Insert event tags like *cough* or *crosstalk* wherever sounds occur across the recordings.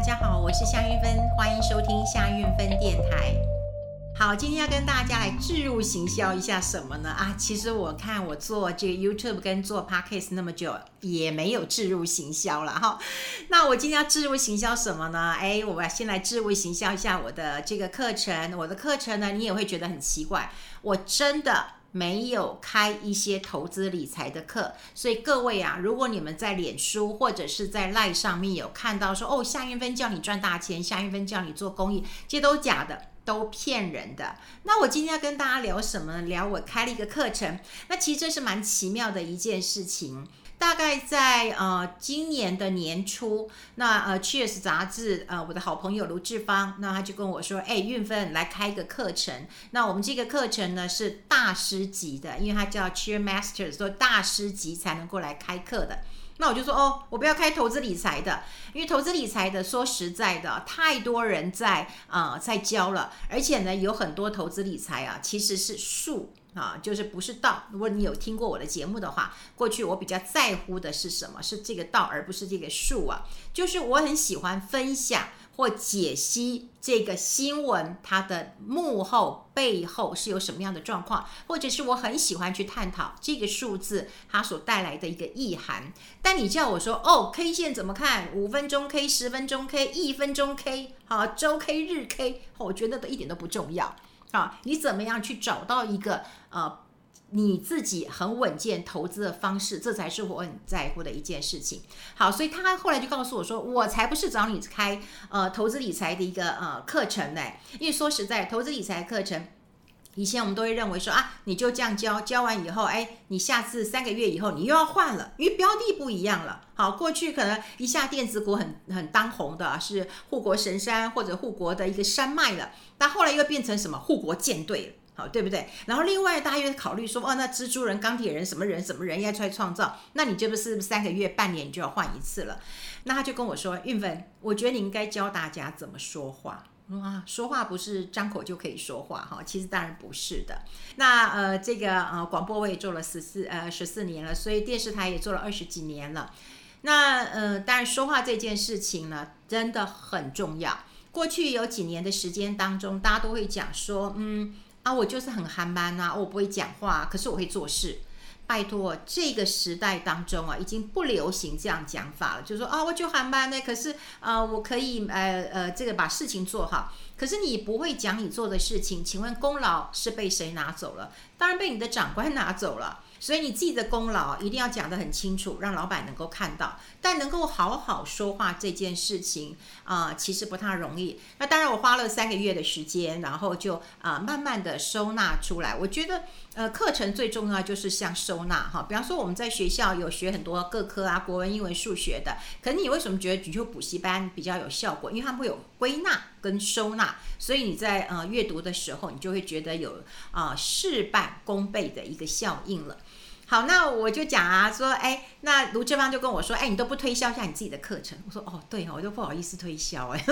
大家好，我是夏韵芬，欢迎收听夏韵芬电台。好，今天要跟大家来置入行销一下什么呢？啊，其实我看我做这个 YouTube 跟做 Podcast 那么久，也没有置入行销了哈。那我今天要置入行销什么呢？哎，我要先来置入行销一下我的这个课程。我的课程呢，你也会觉得很奇怪，我真的。没有开一些投资理财的课，所以各位啊，如果你们在脸书或者是在赖上面有看到说哦，夏云芬叫你赚大钱，夏云芬叫你做公益，这些都假的，都骗人的。那我今天要跟大家聊什么？聊我开了一个课程，那其实这是蛮奇妙的一件事情。大概在呃今年的年初，那呃 Cheers 杂志呃我的好朋友卢志芳，那他就跟我说，哎，韵芬来开一个课程。那我们这个课程呢是大师级的，因为他叫 Cheer Master，说大师级才能够来开课的。那我就说哦，我不要开投资理财的，因为投资理财的说实在的，太多人在啊、在教了，而且呢有很多投资理财啊其实是术。啊，就是不是道。如果你有听过我的节目的话，过去我比较在乎的是什么？是这个道，而不是这个术啊。就是我很喜欢分享或解析这个新闻，它的幕后背后是有什么样的状况，或者是我很喜欢去探讨这个数字它所带来的一个意涵。但你叫我说哦，K 线怎么看？五分钟 K、十分钟 K、一分钟 K，好，周 K、日 K，我觉得都一点都不重要。啊，你怎么样去找到一个呃你自己很稳健投资的方式？这才是我很在乎的一件事情。好，所以他后来就告诉我说，我才不是找你开呃投资理财的一个呃课程呢。因为说实在，投资理财课程以前我们都会认为说啊，你就这样教，教完以后，哎，你下次三个月以后你又要换了，因为标的不一样了。好，过去可能一下电子股很很当红的是护国神山或者护国的一个山脉了，但后来又变成什么护国舰队了，好，对不对？然后另外大家又考虑说，哦，那蜘蛛人、钢铁人什么人什么人要出来创造，那你这不是三个月、半年你就要换一次了？那他就跟我说，韵芬，我觉得你应该教大家怎么说话。哇，说话不是张口就可以说话哈，其实当然不是的。那呃，这个呃广播我也做了十四呃十四年了，所以电视台也做了二十几年了。那呃，当然说话这件事情呢，真的很重要。过去有几年的时间当中，大家都会讲说，嗯啊，我就是很憨慢啊，我不会讲话，可是我会做事。拜托，这个时代当中啊，已经不流行这样讲法了，就是说啊，我就喊班呢，可是啊，我可以呃呃，这个把事情做好。可是你不会讲你做的事情，请问功劳是被谁拿走了？当然被你的长官 *laughs* 拿走了。所以你自己的功劳一定要讲得很清楚，让老板能够看到。但能够好好说话这件事情啊、其实不太容易。那当然，我花了三个月的时间，然后就啊、慢慢的收纳出来。我觉得，呃，课程最重要就是像收纳哈。比方说，我们在学校有学很多各科啊，国文、英文、数学的。可你为什么觉得举就补习班比较有效果？因为他们会有归纳跟收纳，所以你在呃阅读的时候，你就会觉得有啊、事半功倍的一个效应了。好，那我就讲啊，说，哎，那卢志芳就跟我说，哎，你都不推销一下你自己的课程？我说，哦，对哦，我都不好意思推销，哎，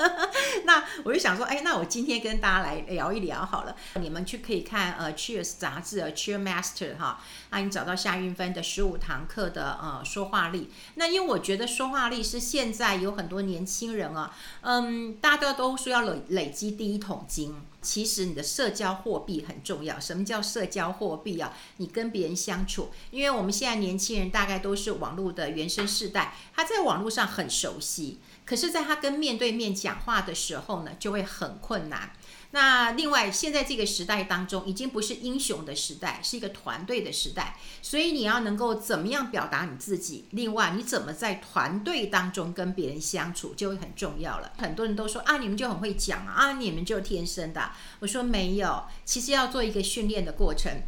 *laughs* 那我就想说，哎，那我今天跟大家来聊一聊好了，你们去可以看呃 Cheers 杂志 Cheer Master 哈，那你找到夏运芬的十五堂课的呃说话力，那因为我觉得说话力是现在有很多年轻人啊，嗯，大家都说要累累积第一桶金。其实你的社交货币很重要。什么叫社交货币啊？你跟别人相处，因为我们现在年轻人大概都是网络的原生世代，他在网络上很熟悉，可是，在他跟面对面讲话的时候呢，就会很困难。那另外，现在这个时代当中，已经不是英雄的时代，是一个团队的时代。所以你要能够怎么样表达你自己？另外，你怎么在团队当中跟别人相处，就会很重要了。很多人都说啊，你们就很会讲啊，你们就天生的。我说没有，其实要做一个训练的过程。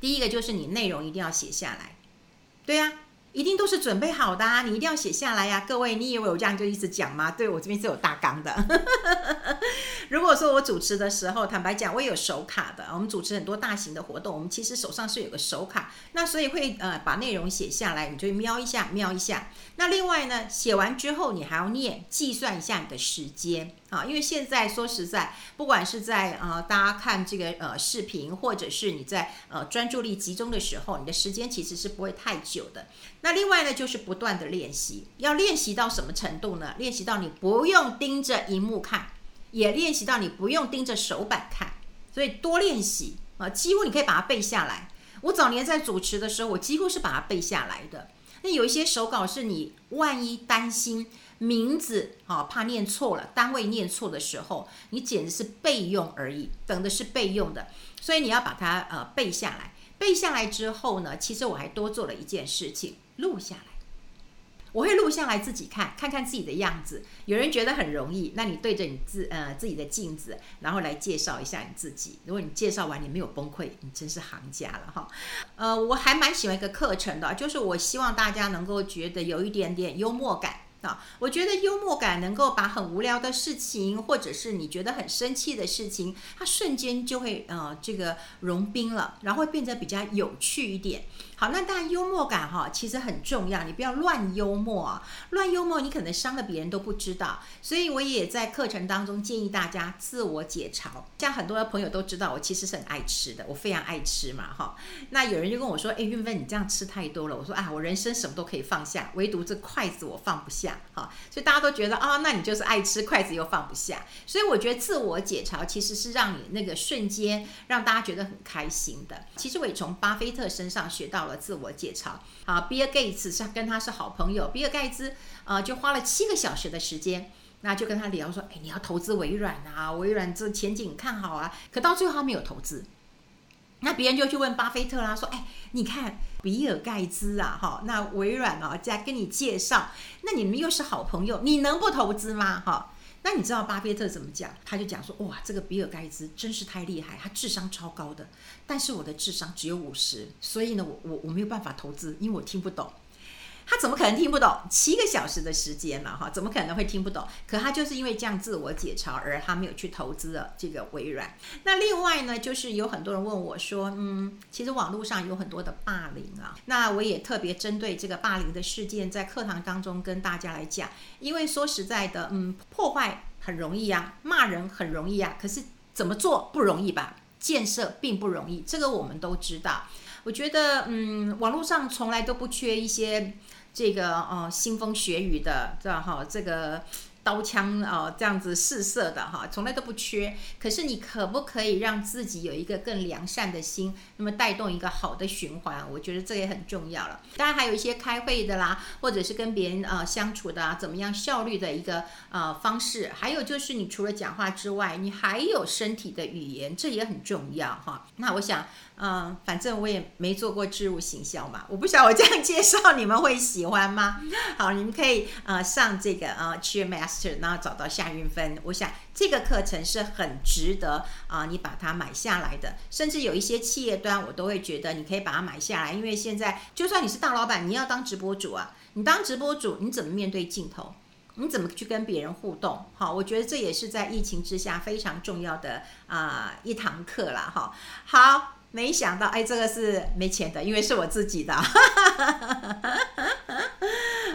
第一个就是你内容一定要写下来，对呀、啊。一定都是准备好的啊！你一定要写下来呀，各位，你以为我这样就一直讲吗？对，我这边是有大纲的。如果说我主持的时候，坦白讲，我有手卡的。我们主持很多大型的活动，我们其实手上是有个手卡，那所以会呃把内容写下来，你就瞄一下，瞄一下。那另外呢，写完之后你还要念，计算一下你的时间啊，因为现在说实在，不管是在呃大家看这个呃视频，或者是你在呃专注力集中的时候，你的时间其实是不会太久的。那另外呢，就是不断的练习，要练习到什么程度呢？练习到你不用盯着荧幕看。也练习到你不用盯着手板看，所以多练习啊，几乎你可以把它背下来。我早年在主持的时候，我几乎是把它背下来的。那有一些手稿是你万一担心名字啊，怕念错了，单位念错的时候，你简直是备用而已，等的是备用的。所以你要把它呃背下来。背下来之后呢，其实我还多做了一件事情，录下来。我会录下来自己看，看看自己的样子。有人觉得很容易，那你对着你自呃自己的镜子，然后来介绍一下你自己。如果你介绍完你没有崩溃，你真是行家了哈。呃，我还蛮喜欢一个课程的，就是我希望大家能够觉得有一点点幽默感。啊，我觉得幽默感能够把很无聊的事情，或者是你觉得很生气的事情，它瞬间就会呃这个融冰了，然后会变得比较有趣一点。好，那当然幽默感哈，其实很重要，你不要乱幽默啊，乱幽默你可能伤了别人都不知道。所以我也在课程当中建议大家自我解嘲。像很多的朋友都知道，我其实是很爱吃的，我非常爱吃嘛哈。那有人就跟我说，哎，韵芬你这样吃太多了。我说啊，我人生什么都可以放下，唯独这筷子我放不下。好，所以大家都觉得啊，那你就是爱吃，筷子又放不下。所以我觉得自我解嘲其实是让你那个瞬间让大家觉得很开心的。其实我也从巴菲特身上学到了自我解嘲。啊，比尔盖茨是跟他是好朋友，比尔盖茨呃就花了七个小时的时间，那就跟他聊说，哎，你要投资微软啊，微软这前景看好啊。可到最后他没有投资。那别人就去问巴菲特啦，说：“哎，你看比尔盖茨啊，哈，那微软啊，在跟你介绍，那你们又是好朋友，你能不投资吗？哈，那你知道巴菲特怎么讲？他就讲说：哇，这个比尔盖茨真是太厉害，他智商超高的，但是我的智商只有五十，所以呢，我我我没有办法投资，因为我听不懂。”他怎么可能听不懂？七个小时的时间了哈，怎么可能会听不懂？可他就是因为这样自我解嘲，而他没有去投资了这个微软。那另外呢，就是有很多人问我说，嗯，其实网络上有很多的霸凌啊，那我也特别针对这个霸凌的事件，在课堂当中跟大家来讲。因为说实在的，嗯，破坏很容易啊，骂人很容易啊，可是怎么做不容易吧？建设并不容易，这个我们都知道。我觉得，嗯，网络上从来都不缺一些。这个哦，腥风血雨的，这样哈，这个刀枪啊，这样子试射的哈，从来都不缺。可是你可不可以让自己有一个更良善的心，那么带动一个好的循环？我觉得这也很重要了。当然还有一些开会的啦，或者是跟别人啊相处的啊，怎么样效率的一个啊方式。还有就是你除了讲话之外，你还有身体的语言，这也很重要哈。那我想。嗯，反正我也没做过置入行销嘛，我不晓得我这样介绍你们会喜欢吗？*laughs* 好，你们可以呃上这个呃 Cheermaster，然后找到夏云芬。我想这个课程是很值得啊、你把它买下来的。甚至有一些企业端，我都会觉得你可以把它买下来，因为现在就算你是大老板，你要当直播主啊，你当直播主，你怎么面对镜头？你怎么去跟别人互动？好，我觉得这也是在疫情之下非常重要的啊、一堂课了哈。好。没想到，哎，这个是没钱的，因为是我自己的。*laughs*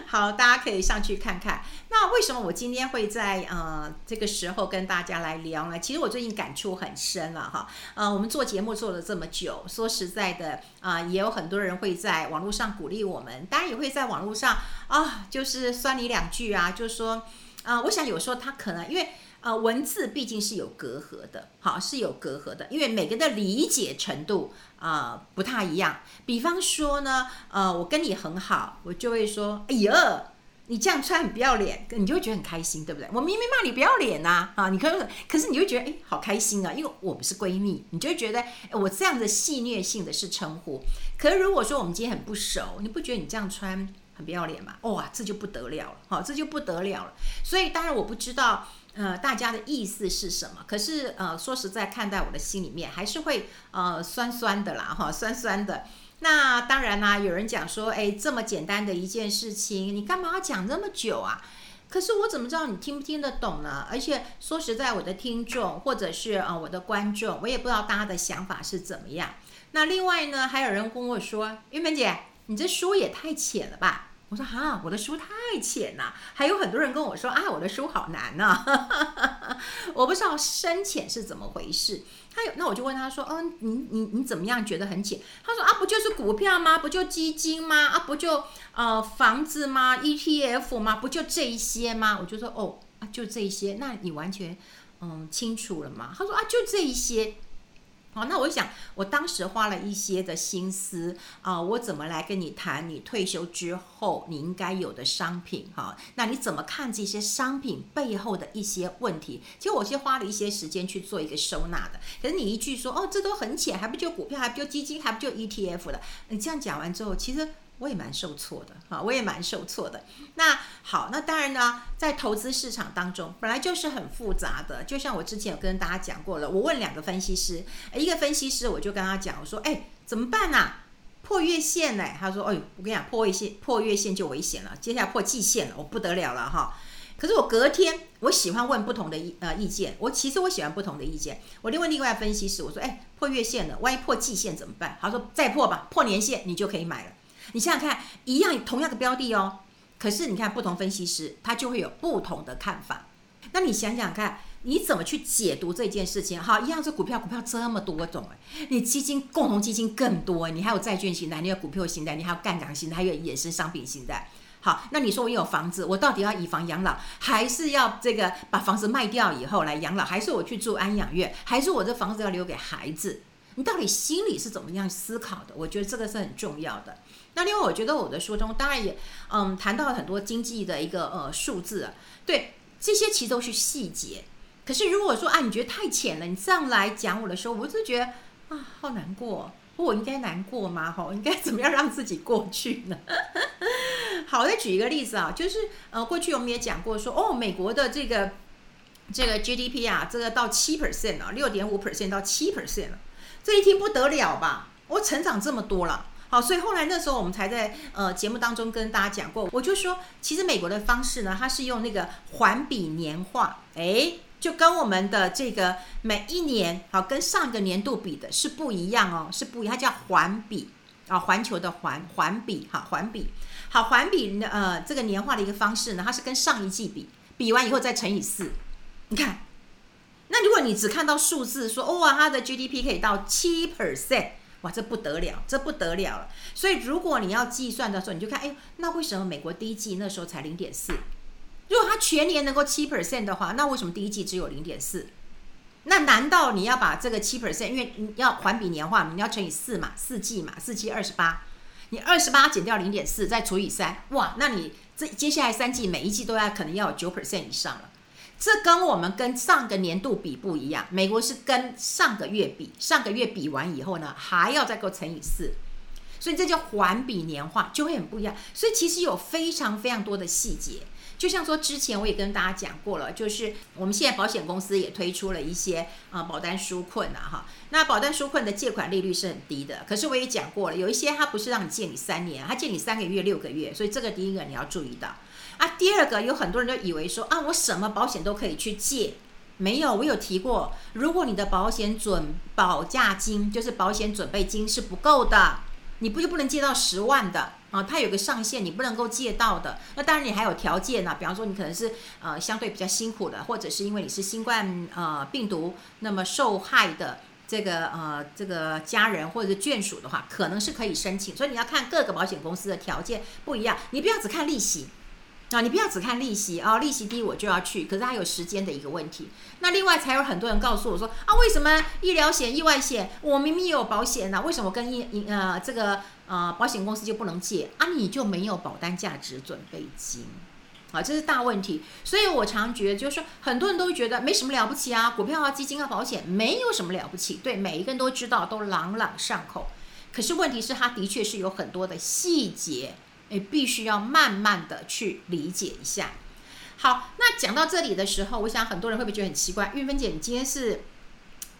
好，大家可以上去看看。那为什么我今天会在呃这个时候跟大家来聊呢？其实我最近感触很深了哈。呃，我们做节目做了这么久，说实在的啊、也有很多人会在网络上鼓励我们，当然也会在网络上啊、就是酸你两句啊，就是说啊、我想有时候他可能因为。呃，文字毕竟是有隔阂的，好，是有隔阂的，因为每个人的理解程度啊、不太一样。比方说呢，呃，我跟你很好，我就会说，哎呀，你这样穿很不要脸，你就会觉得很开心，对不对？我明明骂你不要脸呐，啊，你可可是你会觉得，哎，好开心啊，因为我们是闺蜜，你就觉得，我这样的戏谑性的是称呼。可是如果说我们今天很不熟，你不觉得你这样穿很不要脸吗？哇，这就不得了了，好，这就不得了了。所以当然我不知道。呃，大家的意思是什么？可是呃，说实在，看在我的心里面，还是会呃酸酸的啦，哈，酸酸的。那当然啦，有人讲说，哎，这么简单的一件事情，你干嘛要讲这么久啊？可是我怎么知道你听不听得懂呢？而且说实在，我的听众或者是啊我的观众，我也不知道大家的想法是怎么样。那另外呢，还有人跟我说，玉芬姐，你这书也太浅了吧？我说哈，我的书太浅了。还有很多人跟我说啊，我的书好难呢、啊。我不知道深浅是怎么回事。他有，那我就问他说，嗯，你你你怎么样觉得很浅？他说啊，不就是股票吗？不就基金吗？啊，不就呃房子吗？ETF 吗？不就这一些吗？我就说哦，啊，就这一些。那你完全嗯清楚了吗？他说啊，就这一些。好，那我想，我当时花了一些的心思啊，我怎么来跟你谈你退休之后你应该有的商品？哈，那你怎么看这些商品背后的一些问题？其实我是花了一些时间去做一个收纳的。可是你一句说，哦，这都很浅，还不就股票，还不就基金，还不就 ETF 了？你这样讲完之后，其实。我也蛮受挫的，哈，我也蛮受挫的。那好，那当然呢，在投资市场当中，本来就是很复杂的。就像我之前有跟大家讲过了，我问两个分析师，一个分析师我就跟他讲，我说，哎，怎么办呢？破月线呢？他说，哎，我跟你讲，破月线，破月线就危险了，接下来破季线了，我不得了了哈。可是我隔天，我喜欢问不同的意呃意见，我其实我喜欢不同的意见。我另外另外分析师，我说，哎，破月线了，万一破季线怎么办？他说，再破吧，破年线你就可以买了。你想想看，一样同样的标的哦，可是你看不同分析师，他就会有不同的看法。那你想想看，你怎么去解读这件事情？好，一样是股票，股票这么多种哎，你基金共同基金更多，你还有债券型的，你有股票型的，你还有杠杆型的，还有衍生商品型的。好，那你说我有房子，我到底要以房养老，还是要这个把房子卖掉以后来养老，还是我去住安养院，还是我这房子要留给孩子？你到底心里是怎么样思考的？我觉得这个是很重要的。那另外，我觉得我的书中当然也嗯谈到了很多经济的一个呃数字啊，对这些其实都是细节。可是如果说啊，你觉得太浅了，你这样来讲我的时候，我就觉得啊，好难过。我应该难过吗？哈，应该怎么样让自己过去呢？*laughs* 好，再举一个例子啊，就是呃，过去我们也讲过说，哦，美国的这个这个 GDP 啊，这个到七 percent 啊，六点五 percent 到七 percent 了，这一听不得了吧？我成长这么多了。好，所以后来那时候我们才在呃节目当中跟大家讲过，我就说，其实美国的方式呢，它是用那个环比年化，诶，就跟我们的这个每一年好跟上一个年度比的是不一样哦，是不一样，它叫环比啊，环球的环环比哈，环比好环比呃这个年化的一个方式呢，它是跟上一季比，比完以后再乘以四，你看，那如果你只看到数字说哇，它的 GDP 可以到七 percent。哇，这不得了，这不得了了。所以如果你要计算的时候，你就看，哎，那为什么美国第一季那时候才零点四？如果它全年能够七 percent 的话，那为什么第一季只有零点四？那难道你要把这个七 percent，因为你要环比年化，你要乘以四嘛，四季嘛，四季二十八，你二十八减掉零点四，再除以三，哇，那你这接下来三季每一季都要可能要有九 percent 以上了。这跟我们跟上个年度比不一样，美国是跟上个月比，上个月比完以后呢，还要再够乘以四，所以这叫环比年化，就会很不一样。所以其实有非常非常多的细节，就像说之前我也跟大家讲过了，就是我们现在保险公司也推出了一些啊保单纾困啊哈，那保单纾困的借款利率是很低的，可是我也讲过了，有一些它不是让你借你三年，它借你三个月、六个月，所以这个第一个你要注意到。啊，第二个有很多人都以为说啊，我什么保险都可以去借，没有，我有提过，如果你的保险准保价金就是保险准备金是不够的，你不就不能借到十万的啊？它有个上限，你不能够借到的。那当然你还有条件呢、比方说你可能是呃相对比较辛苦的，或者是因为你是新冠呃病毒那么受害的这个呃这个家人或者是眷属的话，可能是可以申请。所以你要看各个保险公司的条件不一样，你不要只看利息。啊，你不要只看利息啊，利息低我就要去，可是它有时间的一个问题。那另外才有很多人告诉我说啊，为什么医疗险、意外险我明明有保险呢、啊？为什么跟医呃这个呃保险公司就不能借啊？你就没有保单价值准备金啊？这是大问题。所以我常觉得就是说，很多人都觉得没什么了不起啊，股票啊、基金啊、保险没有什么了不起，对每一个人都知道，都朗朗上口。可是问题是，它的确是有很多的细节。你必须要慢慢的去理解一下。好，那讲到这里的时候，我想很多人会不会觉得很奇怪？运芬姐，你今天是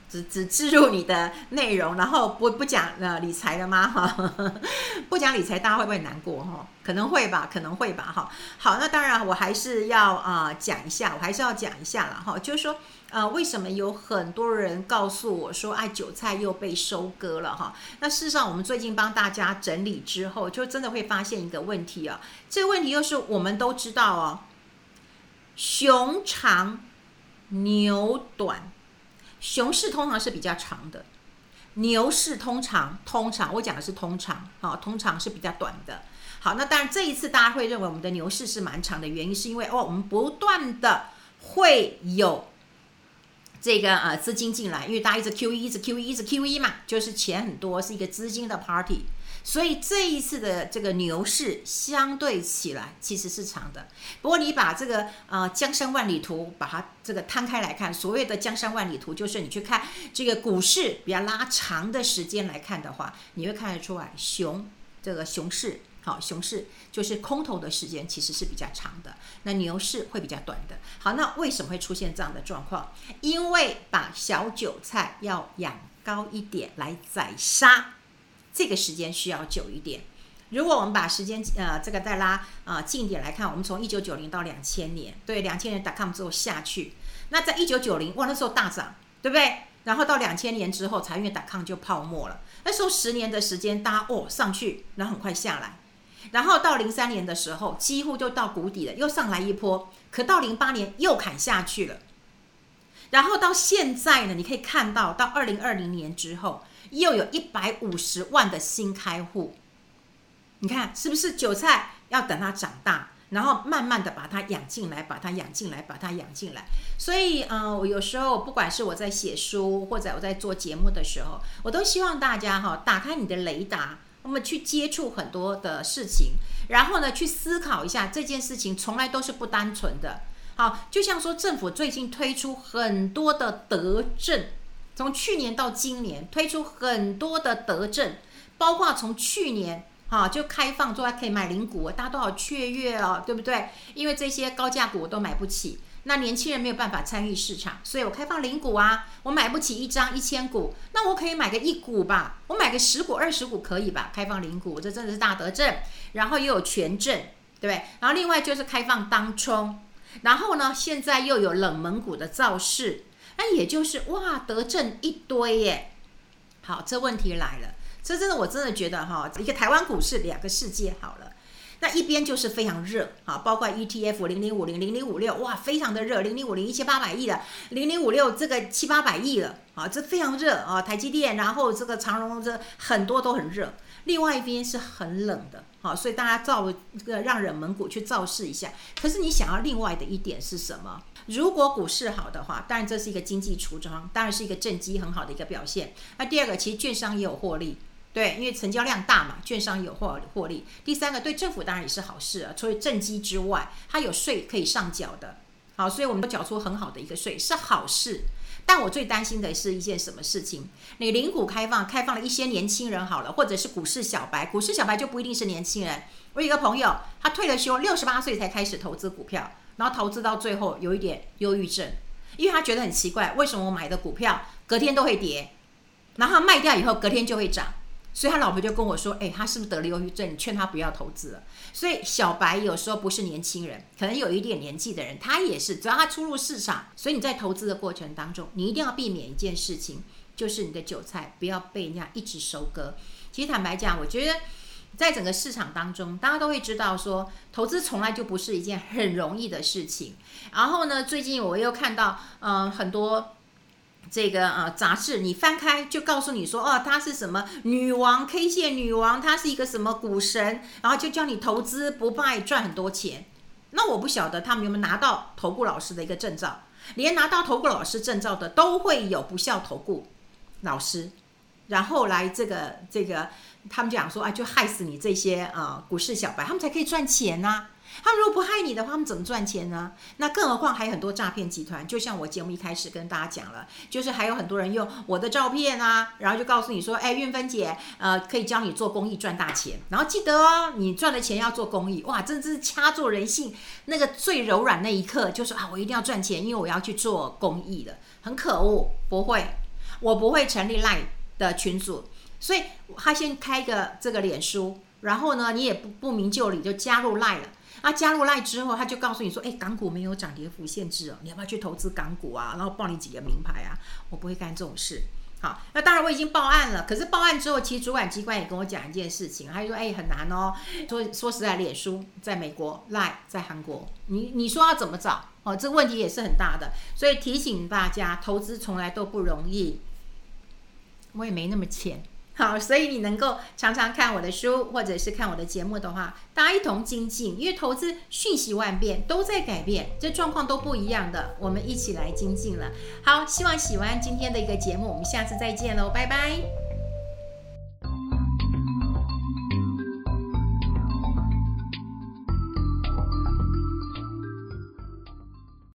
只只置入你的内容，然后不不讲呃理财了吗？哈，*laughs* 不讲理财，大家会不会难过？哈，可能会吧，可能会吧。哈，好，那当然我还是要啊、讲一下，我还是要讲一下了哈，就是说呃为什么有很多人告诉我说，哎，韭菜又被收割了哈？那事实上，我们最近帮大家整理之后，就真的会发现一个问题啊，这个问题又是我们都知道哦，熊长牛短。熊市通常是比较长的，牛市通常通常我讲的是通常啊，通常是比较短的。好，那当然这一次大家会认为我们的牛市是蛮长的，原因是因为哦，我们不断的会有这个呃资金进来，因为大家一直 QE，一直 QE，一直 QE 嘛，就是钱很多，是一个资金的 party。所以这一次的这个牛市相对起来其实是长的，不过你把这个呃江山万里图把它这个摊开来看，所谓的江山万里图就是你去看这个股市比较拉长的时间来看的话，你会看得出来熊这个熊市好，熊市就是空头的时间其实是比较长的，那牛市会比较短的。好，那为什么会出现这样的状况？因为把小韭菜要养高一点来宰杀。这个时间需要久一点。如果我们把时间呃这个再拉啊近一点来看，我们从一九九零到两千年，对，两千年 .com 之后下去，那在一九九零哇那时候大涨，对不对？然后到两千年之后，财运 .com 就泡沫了。那时候十年的时间，大家哦上去，然后很快下来，然后到零三年的时候，几乎就到谷底了，又上来一波，可到零八年又砍下去了。然后到现在呢，你可以看到到二零二零年之后。又有一百五十万的新开户，你看是不是韭菜要等它长大，然后慢慢的把它养进来，把它养进来，把它养进来。所以，嗯，我有时候不管是我在写书或者我在做节目的时候，我都希望大家哈打开你的雷达，我们去接触很多的事情，然后呢去思考一下这件事情从来都是不单纯的。好，就像说政府最近推出很多的德政。从去年到今年推出很多的德政，包括从去年哈就开放说还可以买零股，大家都好雀跃哦，对不对？因为这些高价股我都买不起，那年轻人没有办法参与市场，所以我开放零股啊，我买不起一张一千股，那我可以买个一股吧，我买个十股二十股可以吧？开放零股，这真的是大德政，然后又有权证，对不对？然后另外就是开放当冲，然后呢，现在又有冷门股的造势。那也就是哇，德政一堆耶。好，这问题来了，这真的我真的觉得哈，一个台湾股市两个世界好了。那一边就是非常热啊，包括 ETF 零零五零零零五六哇，非常的热，零零五零一千八百亿的，零零五六这个七八百亿了啊，这非常热啊。台积电，然后这个长荣，这很多都很热。另外一边是很冷的，好，所以大家造这个让冷门股去造势一下。可是你想要另外的一点是什么？如果股市好的话，当然这是一个经济橱窗，当然是一个政绩很好的一个表现。那第二个，其实券商也有获利，对，因为成交量大嘛，券商有获获利。第三个，对政府当然也是好事啊，除了政绩之外，它有税可以上缴的，好，所以我们都缴出很好的一个税，是好事。但我最担心的是一件什么事情？你零股开放，开放了一些年轻人好了，或者是股市小白，股市小白就不一定是年轻人。我有一个朋友，他退了休，六十八岁才开始投资股票，然后投资到最后有一点忧郁症，因为他觉得很奇怪，为什么我买的股票隔天都会跌，然后卖掉以后隔天就会涨。所以他老婆就跟我说：“哎，他是不是得了忧郁症？你劝他不要投资了。”所以小白有时候不是年轻人，可能有一点年纪的人，他也是。只要他出入市场，所以你在投资的过程当中，你一定要避免一件事情，就是你的韭菜不要被人家一直收割。其实坦白讲，我觉得在整个市场当中，大家都会知道说，投资从来就不是一件很容易的事情。然后呢，最近我又看到，嗯、很多。这个啊杂志，你翻开就告诉你说，哦，她是什么女王，K 线女王，她是一个什么股神，然后就叫你投资不败赚很多钱。那我不晓得他们有没有拿到投顾老师的一个证照，连拿到投顾老师证照的都会有不孝投顾老师，然后来这个这个，他们讲说啊，就害死你这些啊股市小白，他们才可以赚钱呐、他们如果不害你的话，他们怎么赚钱呢？那更何况还有很多诈骗集团，就像我节目一开始跟大家讲了，就是还有很多人用我的照片啊，然后就告诉你说，哎，运芬姐，呃，可以教你做公益赚大钱。然后记得哦，你赚的钱要做公益，哇，真的是掐住人性那个最柔软那一刻，就是啊，我一定要赚钱，因为我要去做公益的，很可恶，不会。我不会成立赖的群组，所以他先开一个这个脸书，然后呢，你也不不明就里就加入 Line 了。啊，加入 Line 之后，他就告诉你说，哎，港股没有涨跌幅限制哦，你要不要去投资港股啊？然后报你几个名牌啊？我不会干这种事。好，那当然我已经报案了。可是报案之后，其实主管机关也跟我讲一件事情，他就说，哎，很难哦。说说实在，脸书在美国，Line 在韩国，你你说要怎么找？哦，这问题也是很大的。所以提醒大家，投资从来都不容易。我也没那么浅。好，所以你能够常常看我的书，或者是看我的节目的话，大家一同精进，因为投资瞬息万变，都在改变，这状况都不一样的，我们一起来精进了。好，希望喜欢今天的一个节目，我们下次再见喽，拜拜。